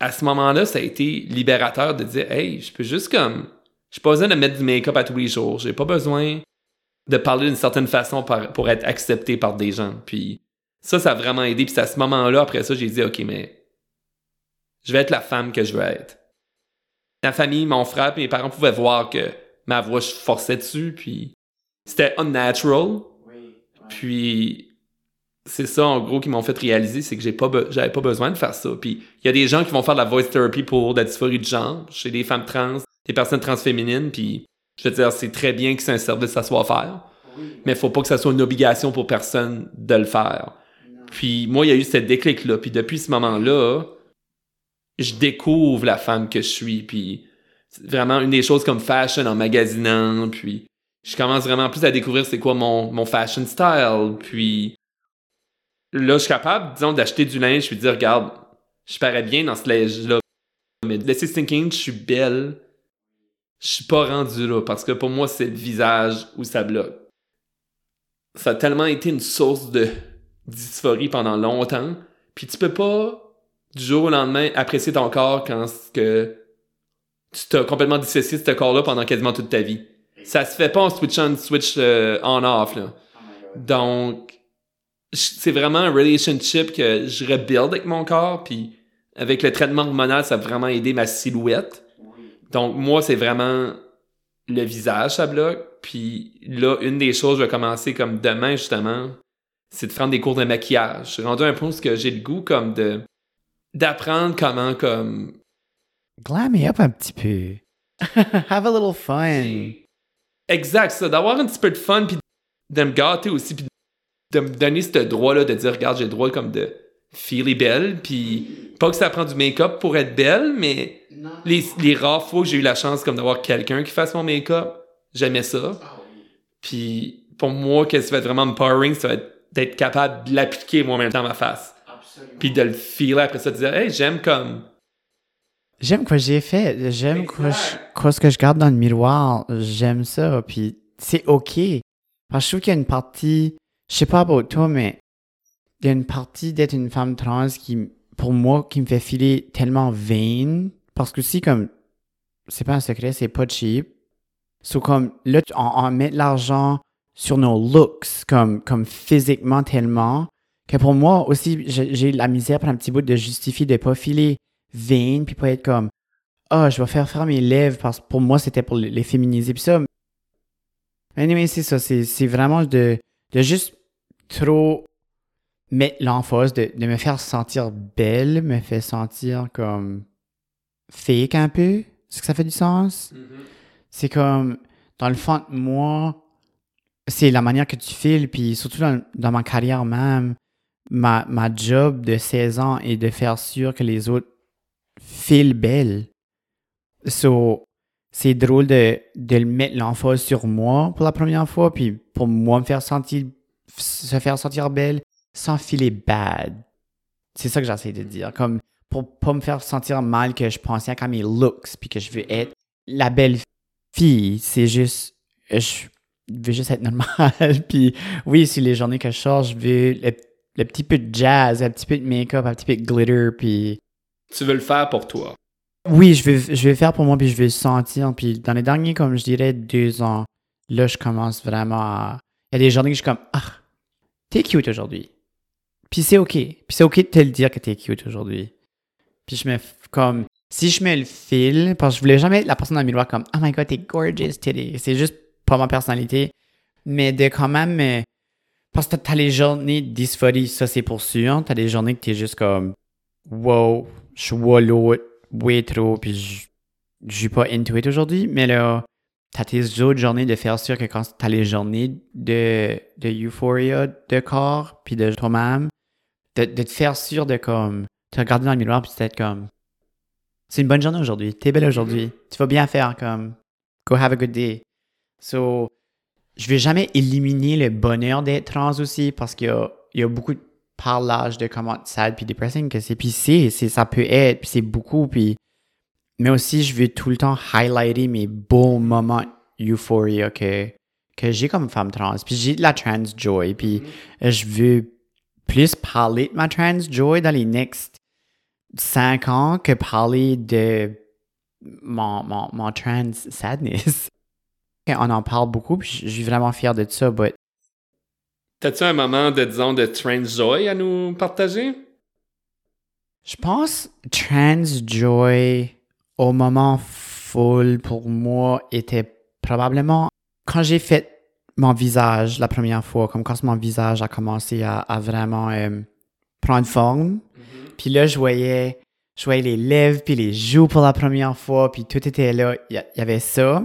à ce moment-là, ça a été libérateur de dire, hey, je peux juste comme, j'ai pas besoin de mettre du make-up à tous les jours, j'ai pas besoin de parler d'une certaine façon pour être accepté par des gens. Puis ça, ça a vraiment aidé. Puis à ce moment-là, après ça, j'ai dit, OK, mais je vais être la femme que je veux être. Ma famille, mon frère et mes parents pouvaient voir que ma voix, je forçais dessus, puis c'était unnatural. Puis c'est ça, en gros, qui m'ont fait réaliser, c'est que j'ai pas j'avais pas besoin de faire ça. Puis il y a des gens qui vont faire de la voice therapy pour la dysphorie de genre, chez des femmes trans, des personnes transféminines, puis je veux dire, c'est très bien que c'est un service à soit faire. Mais faut pas que ça soit une obligation pour personne de le faire. Puis moi, il y a eu cette déclic-là. Puis depuis ce moment-là, je découvre la femme que je suis. Puis vraiment une des choses comme fashion en magasinant. Puis je commence vraiment plus à découvrir c'est quoi mon, mon fashion style. Puis là, je suis capable, disons, d'acheter du linge puis de dire, regarde, je parais bien dans ce linge-là. Mais laisser thinking, je suis belle. Je suis pas rendu là parce que pour moi, c'est le visage où ça bloque. Ça a tellement été une source de dysphorie pendant longtemps, puis tu peux pas du jour au lendemain apprécier ton corps quand que tu t'as complètement dissocié de ce corps-là pendant quasiment toute ta vie. Ça se fait pas en switch on, switch euh, on off là. Donc c'est vraiment un relationship que je rebuild avec mon corps puis avec le traitement hormonal, ça a vraiment aidé ma silhouette. Donc moi, c'est vraiment le visage ça bloque. Puis là, une des choses, je vais commencer comme demain justement, c'est de prendre des cours de maquillage. Je suis rendu à un point où j'ai le goût comme de d'apprendre comment comme glam me up un petit peu. Have a little fun. Exact, ça, d'avoir un petit peu de fun puis de me gâter aussi puis de me donner ce droit là de dire regarde, j'ai le droit comme de feeler belle puis pas que ça prend du make-up pour être belle, mais les, les rares fois que j'ai eu la chance comme d'avoir quelqu'un qui fasse mon make-up, j'aimais ça. Puis pour moi, qu'est-ce qui va être vraiment empowering, ça va être d'être capable de l'appliquer moi-même dans ma face. Puis de le filer après ça, de dire, hey, j'aime comme. J'aime quoi j'ai fait. J'aime quoi, quoi, ce que je garde dans le miroir. J'aime ça. Puis c'est OK. Parce que je trouve qu'il y a une partie, je sais pas pour toi, mais il y a une partie d'être une femme trans qui, pour moi, qui me fait filer tellement vain. Parce que si, comme, c'est pas un secret, c'est pas cheap. So, comme, là, on, on met l'argent sur nos looks, comme, comme physiquement tellement, que pour moi aussi, j'ai la misère pour un petit bout de justifier de pas filer vain, puis pas être comme, ah, je vais faire faire mes lèvres parce que pour moi, c'était pour les féminiser. Puis ça, anyway, c'est ça. C'est vraiment de, de juste trop mettre l'emphase, de, de me faire sentir belle, me faire sentir comme fake un peu. Est-ce que ça fait du sens? Mm-hmm. C'est comme, dans le fond moi, c'est la manière que tu files, puis surtout dans, dans ma carrière même, ma, ma job de 16 ans est de faire sûr que les autres filent belle. So, c'est drôle de, de mettre l'emphase sur moi pour la première fois, puis pour moi me faire sentir, se faire sentir belle sans filer bad. C'est ça que j'essaie de dire. Comme pour pas me faire sentir mal que je pensais à mes looks, puis que je veux être la belle fille. C'est juste, je veux juste être normal. puis oui, si les journées que je sors, je veux le, petit peu de jazz, un petit peu de make-up, un petit peu de glitter, puis... Tu veux le faire pour toi. Oui, je vais, je vais faire pour moi, puis je vais le sentir. Puis dans les derniers, comme je dirais, deux ans, là, je commence vraiment à... Il y a des journées que je suis comme, ah, t'es cute aujourd'hui. Puis c'est OK. Puis c'est OK de te le dire que t'es cute aujourd'hui. Puis je me... Comme, si je mets le fil, parce que je voulais jamais la personne dans le miroir comme, oh my god, t'es gorgeous, C'est juste pas ma personnalité. Mais de quand même... Parce que t'as les journées dysphorie, ça c'est pour sûr. T'as des journées que t'es juste comme, wow, je suis l'autre way trop, puis je suis pas into it aujourd'hui, mais là, t'as tes autres journées de faire sûr que quand t'as les journées de, de euphoria de corps, puis de toi-même, de, de, te faire sûr de comme, te regarder dans le miroir, puis être comme, c'est une bonne journée aujourd'hui, t'es belle aujourd'hui, tu vas bien faire, comme, go have a good day. So, je vais jamais éliminer le bonheur d'être trans aussi, parce qu'il y y a beaucoup de parlage de comment sad puis depressing que c'est. Puis c'est, ça peut être, puis c'est beaucoup, puis... Mais aussi, je veux tout le temps highlighter mes beaux moments euphoria que, que j'ai comme femme trans. Puis j'ai de la trans joy, puis mm-hmm. je veux plus parler de ma trans joy dans les next cinq ans que parler de mon, mon, mon trans sadness. On en parle beaucoup, puis je suis vraiment fier de ça, but T'as-tu un moment de, disons, de trans joy à nous partager? Je pense trans joy au moment full pour moi était probablement quand j'ai fait mon visage la première fois, comme quand mon visage a commencé à, vraiment euh, prendre forme. Mm-hmm. Puis là, je voyais, je voyais les lèvres puis les joues pour la première fois, puis tout était là. Il y, avait ça.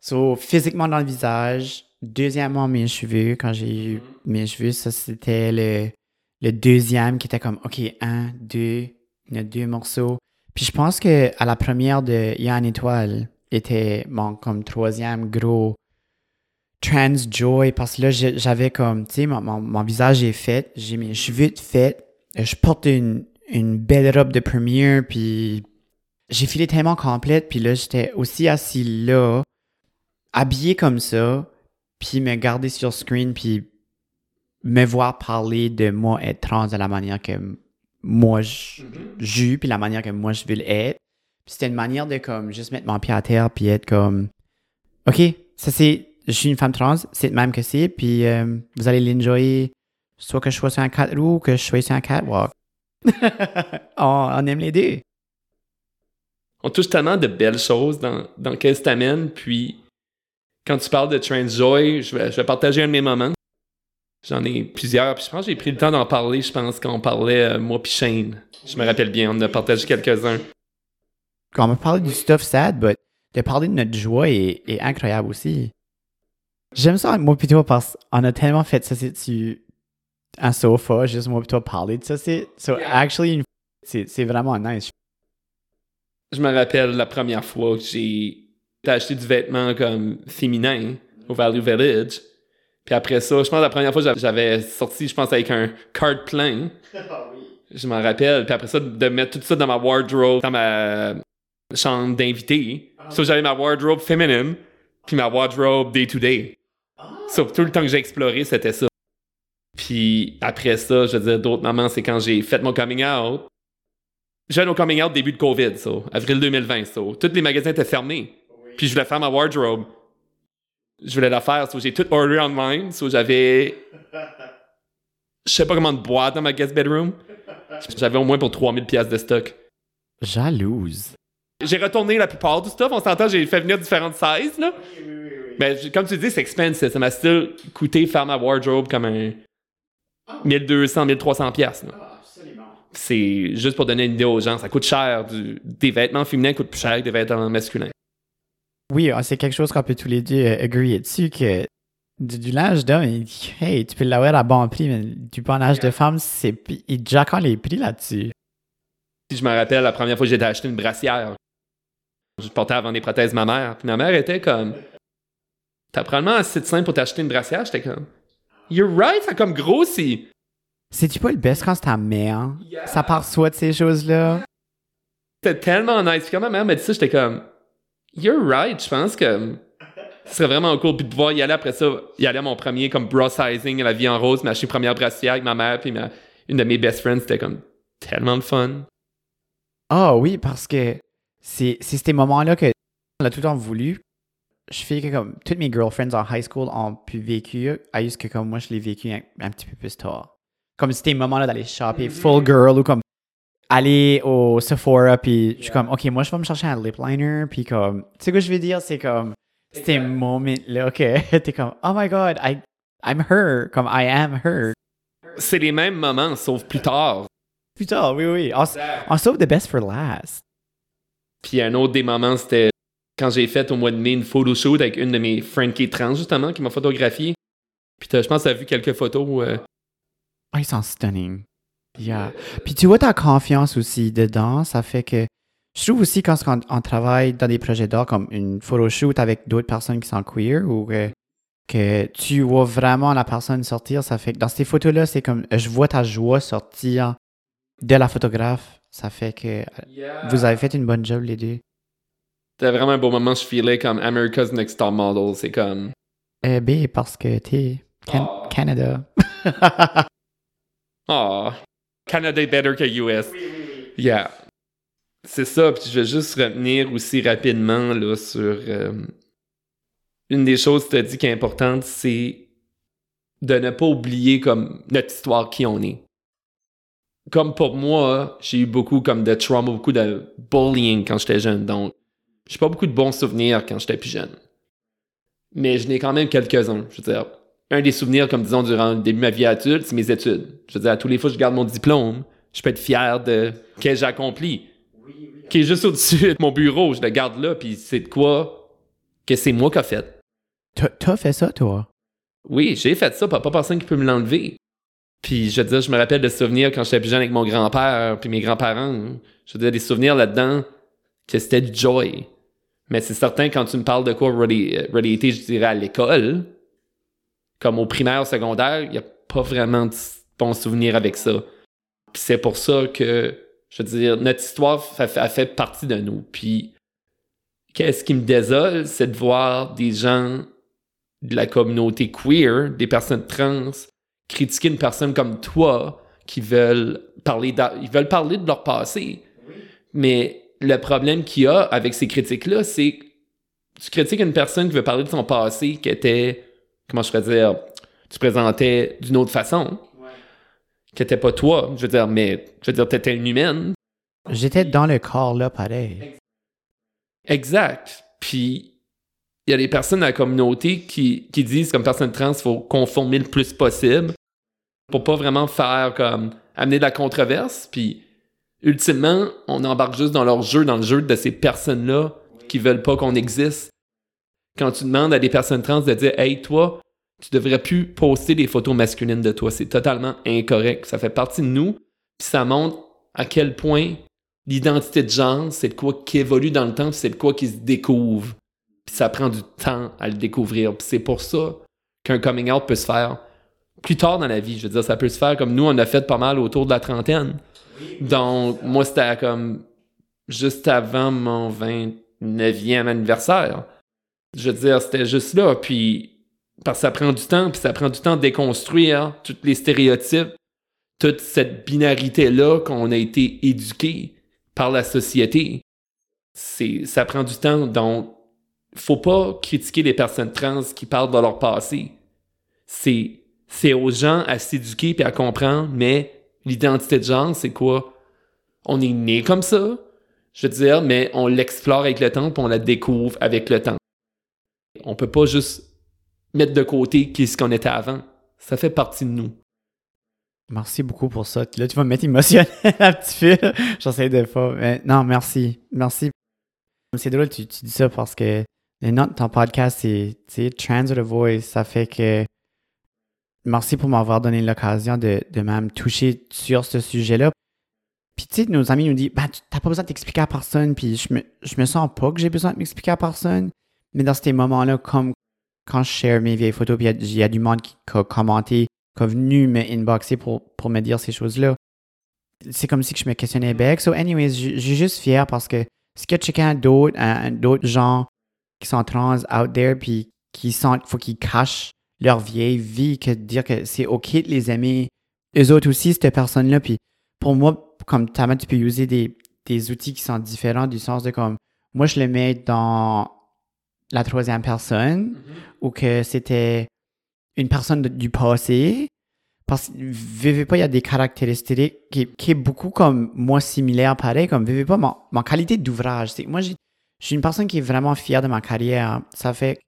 So, physiquement dans le visage, Deuxièmement, mes cheveux, quand j'ai eu mes cheveux, ça c'était le, le deuxième qui était comme, OK, un, deux, il y a deux morceaux. Puis je pense que à la première de Yann Étoile était mon comme troisième gros trans joy parce que là j'avais comme, tu sais, mon, mon, visage est fait, j'ai mes cheveux faits, je porte une, une belle robe de première, puis j'ai filé tellement complète, puis là j'étais aussi assis là, habillé comme ça, puis me garder sur screen, puis me voir parler de moi être trans de la manière que moi je mm puis la manière que moi je veux l'être. Puis c'était une manière de comme juste mettre mon pied à terre puis être comme OK, ça c'est je suis une femme trans, c'est le même que c'est puis euh, vous allez l'enjoyer soit que je sois sur un 4 roues ou que je sois sur un catwalk. on, on, aime les deux. On touche tellement de belles choses dans, dans qu'elle t'amène, puis quand tu parles de Transjoy, je vais, je vais partager un de mes moments. J'en ai plusieurs, puis je pense que j'ai pris le temps d'en parler, je pense, qu'on parlait, euh, moi puis Shane. Je me rappelle bien, on en a partagé quelques-uns. Quand on parle du stuff sad, mais de parler de notre joie est, incroyable aussi. J'aime ça, moi plutôt, parce qu'on a tellement fait ça sur un sofa, juste moi plutôt parler de ça. C'est, so actually, c'est vraiment nice. Je me rappelle la première fois que j'ai acheté du vêtement comme féminin au Value Village. Puis après ça, je pense la première fois j'avais sorti, je pense, avec un card plein. Ah je m'en rappelle. Puis après ça, de mettre tout ça dans ma wardrobe, dans ma chambre d'invité. Ah. So j'avais ma wardrobe féminine, puis ma wardrobe day-to-day. Ah. So tout le temps que j'ai exploré, c'était ça. Puis après ça, je veux dire, d'autres moments, c'est quand j'ai fait mon coming out. J'ai mon coming out début de COVID, avril 2020. So. Tous les magasins étaient fermés. Puis je voulais faire ma wardrobe. Je voulais la faire, so j'ai tout order online. So j'avais. Je sais pas comment de boîte dans ma guest bedroom. J'avais au moins pour 3000 pièces de stock. Jalouse. J'ai retourné la plupart du stuff. On s'entend, j'ai fait venir différentes sizes, là. Mais comme tu dis, c'est expensive. Ça m'a still coûté faire ma wardrobe comme un 1200, 1300 pièces. C'est juste pour donner une idée aux gens. Ça coûte cher. des vêtements féminins coûtent plus cher que des vêtements masculins. Oui, ah, c'est quelque chose qu'on peut tous les deux euh, agree dessus que du, linge d'homme, hey, tu peux l'avoir à bon prix, mais du bon âge de femme, c'est il déjà quand les prix là-dessus. Si je me rappelle la première fois que j'ai acheté une brassière, je portais avant des prothèses ma mère. Puis ma mère était comme T'as probablement assez de simple pour t'acheter une brassière. J'étais comme You're right, ça a comme grossi. C'est-tu pas le best quand c'est ta mère? Ça part soit de ces choses-là? C'était tellement nice. Puis quand ma mère m'a dit ça, j'étais comme You're right, je pense que ce serait vraiment cool. Puis de pouvoir y aller après ça, y aller à mon premier comme bra sizing la vie en rose, m'acheter une première brassière avec ma mère, puis une de mes best friends, c'était comme tellement de fun. Ah oui, parce que c'est ces moments-là que on a tout le temps voulu. Je fais que comme toutes mes girlfriends en high school ont pu vécu, à juste que comme moi je l'ai vécu un, petit peu plus tard. Comme c'était un moment là d'aller shopper full girl ou comme aller au Sephora puis je suis comme ok moi je vais me chercher un lip liner puis comme tu sais quoi je veux dire? C'est comme c'était un moment là que t'es comme oh my god I I'm her comme I am her. C'est les mêmes moments sauf plus tard. Plus tard oui oui on, on sauve the best for last. Puis un autre des moments, c'était quand j'ai fait au mois de mai une photo shoot avec une de mes Frankie trans, justement, qui m'a photographié. Puis je pense que tu as vu quelques photos. Euh... Oh, ils sont stunning. Yeah. Puis tu vois ta confiance aussi dedans, ça fait que je trouve aussi quand on, travaille dans des projets d'art comme une photo shoot avec d'autres personnes qui sont queer ou que, que, tu vois vraiment la personne sortir, ça fait que dans ces photos-là, c'est comme je vois ta joie sortir de la photographe. Ça fait que vous avez fait une bonne job, les deux. C'était vraiment un beau moment. Je filais comme America's Next Top Model. C'est comme. Eh B, parce que t'es oh. Canada. oh. Canada est better que US. Yeah. C'est ça. Puis je vais juste revenir aussi rapidement là, sur. Euh, une des choses que tu as dit qui est importante, c'est de ne pas oublier comme notre histoire, qui on est comme pour moi, j'ai eu beaucoup comme de trauma, beaucoup de bullying quand j'étais jeune. Donc, j'ai pas beaucoup de bons souvenirs quand j'étais plus jeune. Mais je n'ai quand même quelques-uns. Je veux dire, un des souvenirs, comme disons, durant le début de ma vie adulte, c'est mes études. Je veux dire, à tous les fois que je garde mon diplôme, je peux être fier de ce que j'ai accompli. Qui est juste au-dessus de mon bureau, je le garde là, puis c'est de quoi que c'est moi qui a fait. T'as fait ça, toi? Oui, j'ai fait ça, pas, pas personne qui peut me l'enlever. Puis je veux dire, je me rappelle de souvenirs quand j'étais plus jeune avec mon grand-père puis mes grands-parents. Je veux dire, des souvenirs là-dedans que c'était du joy. Mais c'est certain, quand tu me parles de quoi réalité, je dirais à l'école, comme au primaire, au secondaire, il n'y a pas vraiment de bons souvenirs avec ça. Puis c'est pour ça que, je veux dire, notre histoire a fait partie de nous. Puis qu'est-ce qui me désole, c'est de voir des gens de la communauté queer, des personnes trans, critiquer une personne comme toi qui veulent parler de, ils veulent parler de leur passé. Mais le problème qu'il y a avec ces critiques-là, c'est tu critiques une personne qui veut parler de son passé qui était, comment je pourrais dire, tu présentais d'une autre façon, qui n'était pas toi. Je veux dire, mais je veux dire, tu étais une humaine. J'étais dans le corps là, pareil. Exact. Puis il y a des personnes dans la communauté qui, qui disent comme personne trans, il faut conformer le plus possible pour pas vraiment faire comme amener de la controverse. Puis ultimement, on embarque juste dans leur jeu, dans le jeu de ces personnes-là qui veulent pas qu'on existe. Quand tu demandes à des personnes trans de dire Hey, toi, tu devrais plus poster des photos masculines de toi, c'est totalement incorrect. Ça fait partie de nous, puis ça montre à quel point l'identité de genre, c'est de quoi qui évolue dans le temps, c'est de quoi qui se découvre. Puis ça prend du temps à le découvrir. Puis c'est pour ça qu'un coming out peut se faire plus tard dans la vie. Je veux dire, ça peut se faire comme nous, on a fait pas mal autour de la trentaine. Donc, moi, c'était comme juste avant mon 29e anniversaire. Je veux dire, c'était juste là. Puis, parce que ça prend du temps, puis ça prend du temps de déconstruire tous les stéréotypes, toute cette binarité-là qu'on a été éduqué par la société. C'est, ça prend du temps. Donc, faut pas critiquer les personnes trans qui parlent de leur passé. C'est, c'est aux gens à s'éduquer et à comprendre, mais l'identité de genre, c'est quoi? On est né comme ça, Je veux dire, mais on l'explore avec le temps, puis on la découvre avec le temps. On peut pas juste mettre de côté qui ce qu'on était avant. Ça fait partie de nous. Merci beaucoup pour ça. Là, tu vas me mettre émotionnel un petit peu. J'essaie de pas. Mais non, merci. Merci. C'est drôle, tu, tu dis ça parce que le nom de ton podcast, c'est Transit Voice. Ça fait que merci pour m'avoir donné l'occasion de, de même toucher sur ce sujet-là. Puis, tu sais, nos amis nous disent, bah, tu n'as pas besoin de t'expliquer à personne. Puis, je me, je me sens pas que j'ai besoin de m'expliquer à personne. Mais dans ces moments-là, comme quand je share mes vieilles photos, puis il y, a du monde qui a commenté, qui a venu me inboxer pour, pour me dire ces choses-là. C'est comme si je me questionnais back. So, anyways, je suis juste fier parce que ce que quelqu'un d'autre, d'autres gens qui sont trans out there, puis qui sont, faut qu'ils cachent leur vieille vie, que de dire que c'est OK de les aimer, eux autres aussi, cette personne-là. Puis pour moi, comme tu peux utiliser des, des outils qui sont différents du sens de comme, moi, je le mets dans la troisième personne ou que c'était une personne du passé. Parce que, vivez pas, il y a des caractéristiques qui, qui est beaucoup comme moi similaire, pareil, comme vivez pas, ma, ma qualité d'ouvrage. Moi, je suis une personne qui est vraiment fière de ma carrière. Ça fait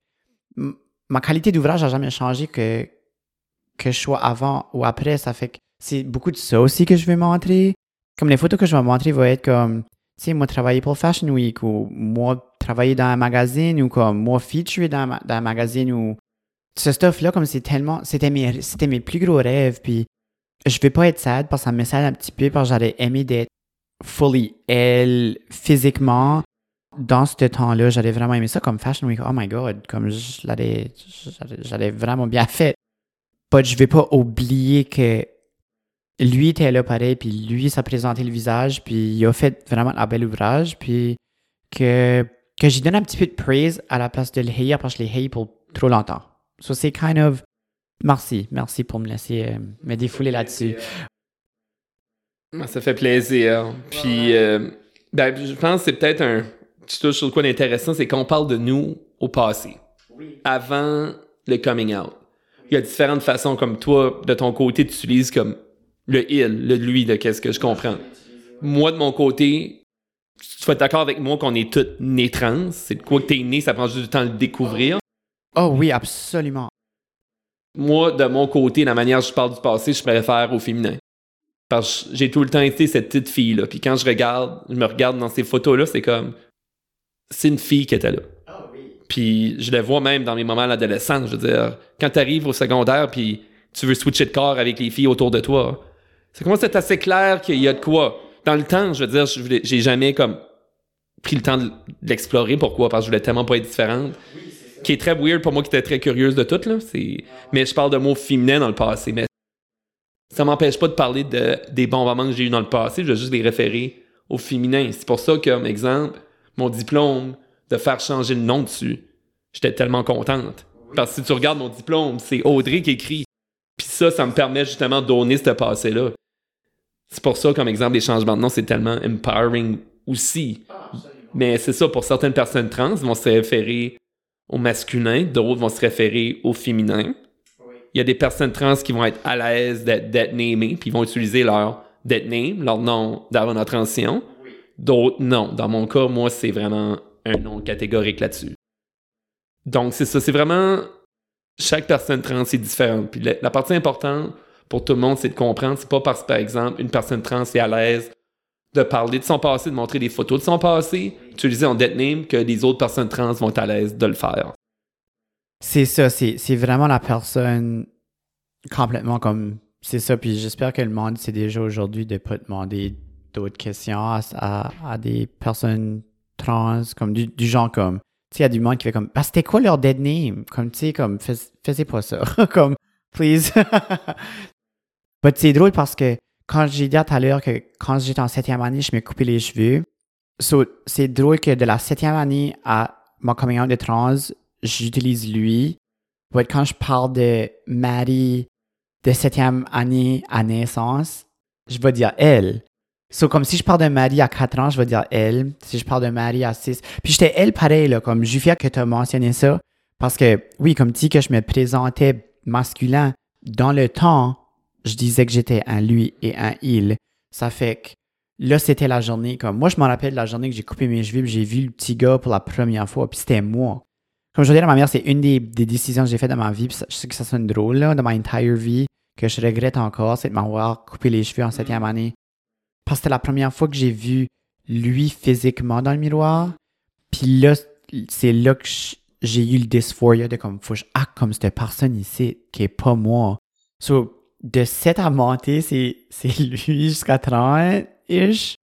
ma qualité d'ouvrage n'a jamais changé que, que je sois avant ou après. Ça fait que c'est beaucoup de ça aussi que je vais montrer. Comme les photos que je vais montrer vont être comme, tu sais, moi travailler pour Fashion Week ou moi travailler dans un magazine ou comme moi featurer dans, dans un magazine ou ce stuff-là, comme c'est tellement, c'était mes, c'était mes plus gros rêves. Puis je vais pas être sad parce que ça me sad un petit peu parce que j'aurais aimé d'être fully elle physiquement dans ce temps-là, j'avais vraiment aimé ça comme Fashion Week. Oh my God, comme je l'avais vraiment bien fait. Mais je vais pas oublier que lui était là pareil, puis lui, ça présenté le visage, puis il a fait vraiment un bel ouvrage, puis que, que j'y donne un petit peu de praise à la place de le haïr parce que je l'ai haï pour trop longtemps. So c'est kind of. Merci, merci pour me laisser euh, me défouler là-dessus. Ça fait plaisir. Puis, euh, ben, je pense que c'est peut-être un, tu touches sur quoi d'intéressant, c'est qu'on parle de nous au passé. Avant le coming out. Il y a différentes façons, comme toi, de ton côté, tu utilises comme le il, le lui, de qu'est-ce que je comprends. Moi, de mon côté, tu vas être d'accord avec moi qu'on est tous nés trans? C'est de quoi que t'es né, ça prend juste du temps de le découvrir? Oh oui, absolument. Moi, de mon côté, la manière dont je parle du passé, je préfère au féminin. Parce que j'ai tout le temps été cette petite fille-là. Puis quand je regarde, je me regarde dans ces photos-là, c'est comme c'est une fille qui était là. Ah puis je le vois même dans mes moments d'adolescence. Je veux dire, quand tu arrives au secondaire, puis tu veux switcher de corps avec les filles autour de toi, c'est comment c'est assez clair qu'il y a de quoi? Dans le temps, je veux dire, j'ai jamais comme pris le temps de l'explorer. Pourquoi? Parce que je voulais tellement pas être différente. qui est très weird pour moi qui était très curieuse de tout. Là. Mais je parle de mots féminins dans le passé. Mais ça m'empêche pas de parler de, des bons moments que j'ai eu dans le passé. Je vais juste les référer au féminin. C'est pour ça, comme exemple, mon diplôme, de faire changer le nom dessus. J'étais tellement contente. Parce que si tu regardes mon diplôme, c'est Audrey qui écrit. Puis ça, ça me permet justement de donner ce passé-là. C'est pour ça, comme exemple, les changements de nom, c'est tellement empowering aussi. Mais c'est ça, pour certaines personnes trans, vont se référer au masculin, d'autres vont se référer au féminin. Il y a des personnes trans qui vont être à l'aise d'être namées, puis ils vont utiliser leur dead name, leur nom d'avant la transition. D'autres, non. Dans mon cas, moi, c'est vraiment un nom catégorique là-dessus. Donc, c'est ça. C'est vraiment. Chaque personne trans est différente. Puis la, partie importante pour tout le monde, c'est de comprendre. C'est pas parce que, par exemple, une personne trans est à l'aise de parler de son passé, de montrer des photos de son passé, utiliser en dead name, que les autres personnes trans vont être à l'aise de le faire. C'est ça. C'est vraiment la personne complètement comme. C'est ça. Puis j'espère que le monde sait déjà aujourd'hui de pas demander d'autres questions à, des personnes trans, comme du, genre comme, tu sais, il y a du monde qui fait comme, bah, c'était quoi leur dead name? Comme, tu sais, comme, fais, faisez pas ça. comme, please. C'est drôle parce que quand j'ai dit tout à l'heure que quand j'étais en septième année, je me coupais les cheveux. c'est drôle que de la septième année à mon coming out de trans, j'utilise lui. Quand je parle de Marie de septième année à naissance, je vais dire elle. So, comme si je parle de Marie à 4 ans, je vais dire elle. Si je parle de Marie à 6. Puis j'étais elle pareil, là, comme fier que tu as mentionné ça. Parce que, oui, comme tu dis que je me présentais masculin, dans le temps, je disais que j'étais un lui et un il. Ça fait que là, c'était la journée. Comme moi, je m'en rappelle de la journée que j'ai coupé mes cheveux, j'ai vu le petit gars pour la première fois, puis c'était moi. Comme je veux dire à ma mère, c'est une des, décisions que j'ai faites dans ma vie, puis je sais que ça sonne drôle, là, dans ma entire vie, que je regrette encore, c'est de m'avoir coupé les cheveux en septième mm. année. Parce que c'était la première fois que j'ai vu lui physiquement dans le miroir. Puis là, c'est là que j'ai eu le dysphoria de comme, faut que je acte comme cette personne ici, qui est pas moi. So, de 7 à monter, c'est, c'est lui jusqu'à 30-ish.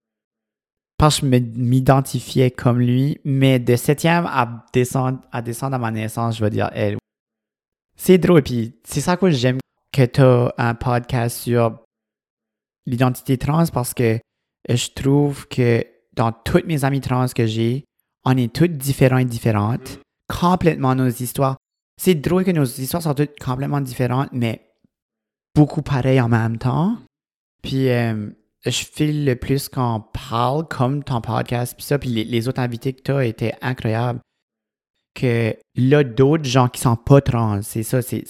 Parce que je m'identifiais comme lui. Mais de 7e à descendre, à descendre à ma naissance, je vais dire elle. C'est drôle. Puis c'est ça que j'aime que tu as un podcast sur l'identité trans parce que je trouve que dans toutes mes amis trans que j'ai, on est toutes différents et différentes. Complètement nos histoires. C'est drôle que nos histoires sont toutes complètement différentes, mais beaucoup pareilles en même temps. Puis euh, je file le plus qu'on parle comme ton podcast, puis ça, puis les, autres invités que tu as étaient incroyables. Que là, d'autres gens qui sont pas trans, c'est ça, c'est,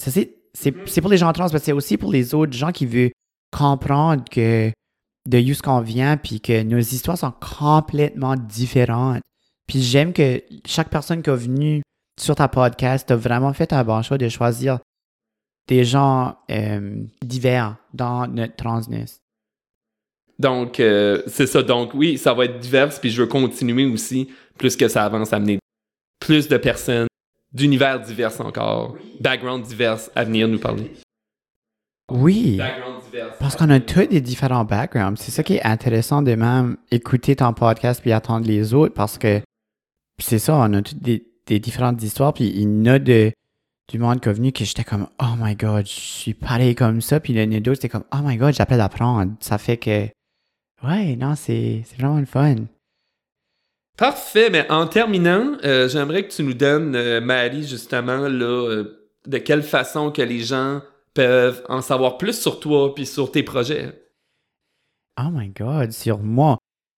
c'est, pour les gens trans, mais c'est aussi pour les autres gens qui veulent comprendre que de où ce qu'on vient, puis que nos histoires sont complètement différentes. Puis j'aime que chaque personne qui est venue sur ta podcast a vraiment fait un bon choix de choisir des gens euh, divers dans notre transness. Donc, euh, c'est ça. Donc, oui, ça va être divers, puis je veux continuer aussi, plus que ça avance, à amener plus de personnes d'univers divers encore, backgrounds divers à venir nous parler. Oui. Parce qu'on a tous des différents backgrounds. C'est ça qui est intéressant de même écouter ton podcast puis attendre les autres parce que c'est ça, on a toutes des, différentes histoires puis il y en a de, du monde qui est venu que j'étais comme Oh my god, je suis pareil comme ça. Puis a d'autres, c'était comme Oh my god, j'appelle d'apprendre. Ça fait que Ouais, non, c'est vraiment le fun. Parfait, mais en terminant, euh, j'aimerais que tu nous donnes, euh, Marie, justement, là, euh, de quelle façon que les gens peuvent en savoir plus sur toi puis sur tes projets. Oh my God, sur moi.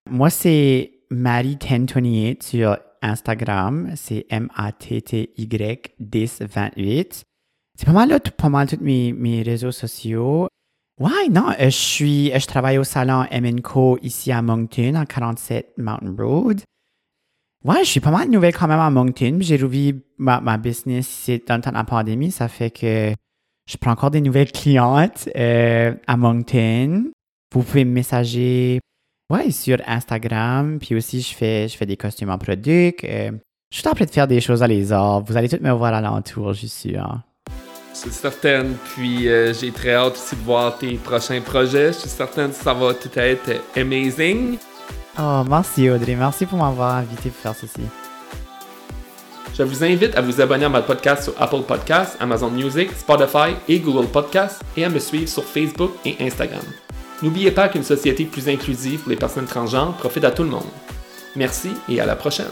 Moi, c'est Marie1028 sur Instagram. C'est M-A-T-T-Y 1028. C'est pas mal là, pas mal tous mes, mes réseaux sociaux. Ouais, non, je suis, je travaille au salon MNCO ici à Moncton, en 47 Mountain Road. Ouais, je suis pas mal nouvelle quand même à Moncton. J'ai rouvert ma, ma business dans le temps de la pandémie. Ça fait que je prends encore des nouvelles clientes euh, à Moncton. Vous pouvez me messager ouais, sur Instagram. Puis aussi, je fais, je fais des costumes en produit. Euh, je suis en train de faire des choses à les arts. Vous allez toutes me voir à l'entour, je suis sûr. Je suis certaine. Puis euh, j'ai très hâte aussi de voir tes prochains projets. Je suis certaine que ça va tout être amazing. Oh, merci Audrey. Merci pour m'avoir invité pour faire ceci. Je vous invite à vous abonner à mon podcast sur Apple Podcasts, Amazon Music, Spotify et Google Podcasts et à me suivre sur Facebook et Instagram. N'oubliez pas qu'une société plus inclusive pour les personnes transgenres profite à tout le monde. Merci et à la prochaine.